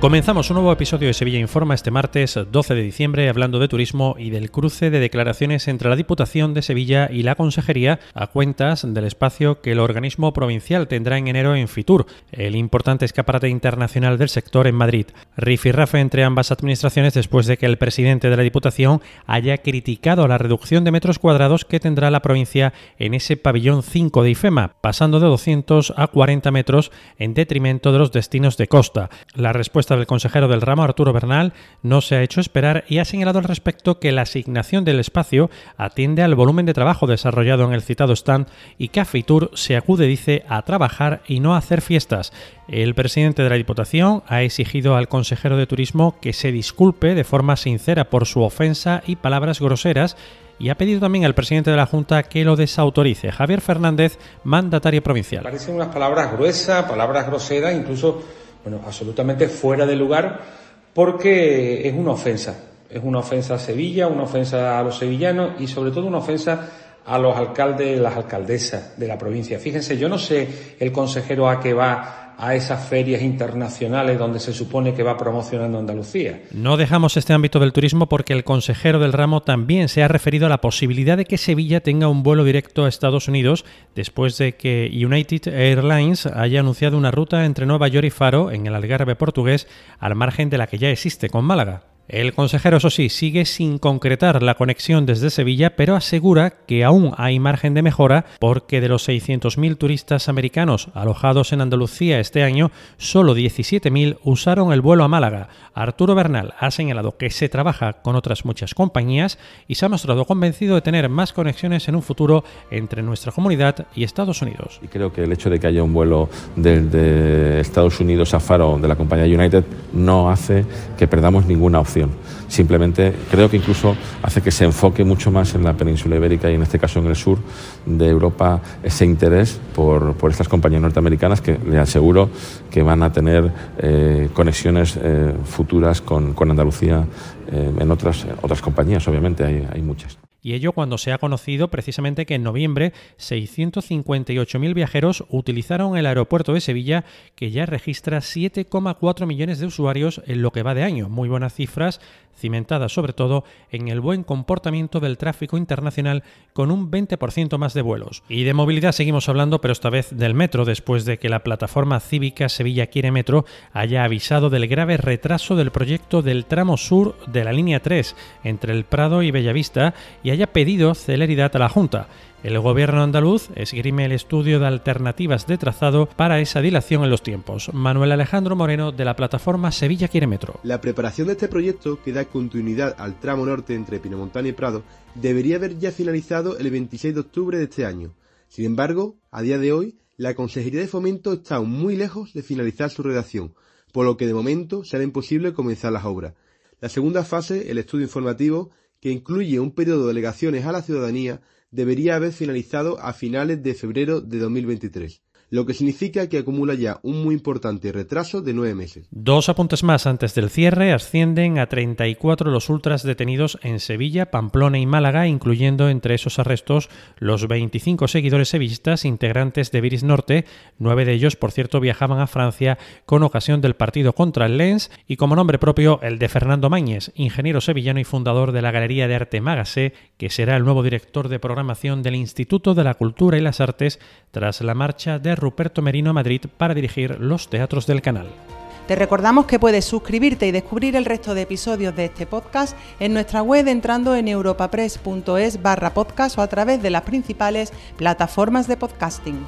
Comenzamos un nuevo episodio de Sevilla Informa este martes 12 de diciembre hablando de turismo y del cruce de declaraciones entre la Diputación de Sevilla y la Consejería a cuentas del espacio que el organismo provincial tendrá en enero en Fitur, el importante escaparate internacional del sector en Madrid. Rifirrafe entre ambas administraciones después de que el presidente de la Diputación haya criticado la reducción de metros cuadrados que tendrá la provincia en ese pabellón 5 de IFEMA, pasando de 200 a 40 metros en detrimento de los destinos de costa. La respuesta del consejero del ramo, Arturo Bernal, no se ha hecho esperar y ha señalado al respecto que la asignación del espacio atiende al volumen de trabajo desarrollado en el citado stand y que a Fitur se acude, dice, a trabajar y no a hacer fiestas. El presidente de la Diputación ha exigido al consejero de Turismo que se disculpe de forma sincera por su ofensa y palabras groseras y ha pedido también al presidente de la Junta que lo desautorice. Javier Fernández, mandatario provincial. Parecen unas palabras gruesas, palabras groseras, incluso bueno, absolutamente fuera de lugar porque es una ofensa. Es una ofensa a Sevilla, una ofensa a los sevillanos y sobre todo una ofensa a los alcaldes las alcaldesas de la provincia. Fíjense, yo no sé el consejero a qué va a esas ferias internacionales donde se supone que va promocionando Andalucía. No dejamos este ámbito del turismo porque el consejero del ramo también se ha referido a la posibilidad de que Sevilla tenga un vuelo directo a Estados Unidos después de que United Airlines haya anunciado una ruta entre Nueva York y Faro en el Algarve portugués al margen de la que ya existe con Málaga. El consejero, eso sí, sigue sin concretar la conexión desde Sevilla, pero asegura que aún hay margen de mejora porque de los 600.000 turistas americanos alojados en Andalucía este año, solo 17.000 usaron el vuelo a Málaga. Arturo Bernal ha señalado que se trabaja con otras muchas compañías y se ha mostrado convencido de tener más conexiones en un futuro entre nuestra comunidad y Estados Unidos. Y creo que el hecho de que haya un vuelo desde Estados Unidos a Faro de la compañía United no hace que perdamos ninguna opción Simplemente creo que incluso hace que se enfoque mucho más en la península ibérica y en este caso en el sur de Europa ese interés por, estas compañías norteamericanas que le aseguro que van a tener eh, conexiones eh, futuras con, Andalucía eh, en otras, otras compañías, obviamente, hay muchas y ello cuando se ha conocido precisamente que en noviembre 658.000 viajeros utilizaron el aeropuerto de Sevilla, que ya registra 7,4 millones de usuarios en lo que va de año. Muy buenas cifras, cimentadas sobre todo en el buen comportamiento del tráfico internacional con un 20% más de vuelos. Y de movilidad seguimos hablando, pero esta vez del metro, después de que la plataforma cívica Sevilla Quiere Metro haya avisado del grave retraso del proyecto del tramo sur de la línea 3 entre el Prado y Bellavista y haya pedido celeridad a la Junta. El gobierno andaluz esgrime el estudio de alternativas de trazado para esa dilación en los tiempos. Manuel Alejandro Moreno de la plataforma Sevilla Quiere Metro. La preparación de este proyecto, que da continuidad al tramo norte entre Pinamontana y Prado, debería haber ya finalizado el 26 de octubre de este año. Sin embargo, a día de hoy, la Consejería de Fomento está aún muy lejos de finalizar su redacción, por lo que de momento será imposible comenzar las obras. La segunda fase, el estudio informativo, que incluye un periodo de delegaciones a la ciudadanía, debería haber finalizado a finales de febrero de 2023 lo que significa que acumula ya un muy importante retraso de nueve meses. Dos apuntes más antes del cierre. Ascienden a 34 los ultras detenidos en Sevilla, Pamplona y Málaga, incluyendo entre esos arrestos los 25 seguidores sevillistas integrantes de Viris Norte, nueve de ellos, por cierto, viajaban a Francia con ocasión del partido contra el Lens. Y como nombre propio el de Fernando Mañez, ingeniero sevillano y fundador de la Galería de Arte Magasé, que será el nuevo director de programación del Instituto de la Cultura y las Artes tras la marcha de Ruperto Merino a Madrid para dirigir los teatros del canal. Te recordamos que puedes suscribirte y descubrir el resto de episodios de este podcast en nuestra web entrando en europapress.es barra podcast o a través de las principales plataformas de podcasting.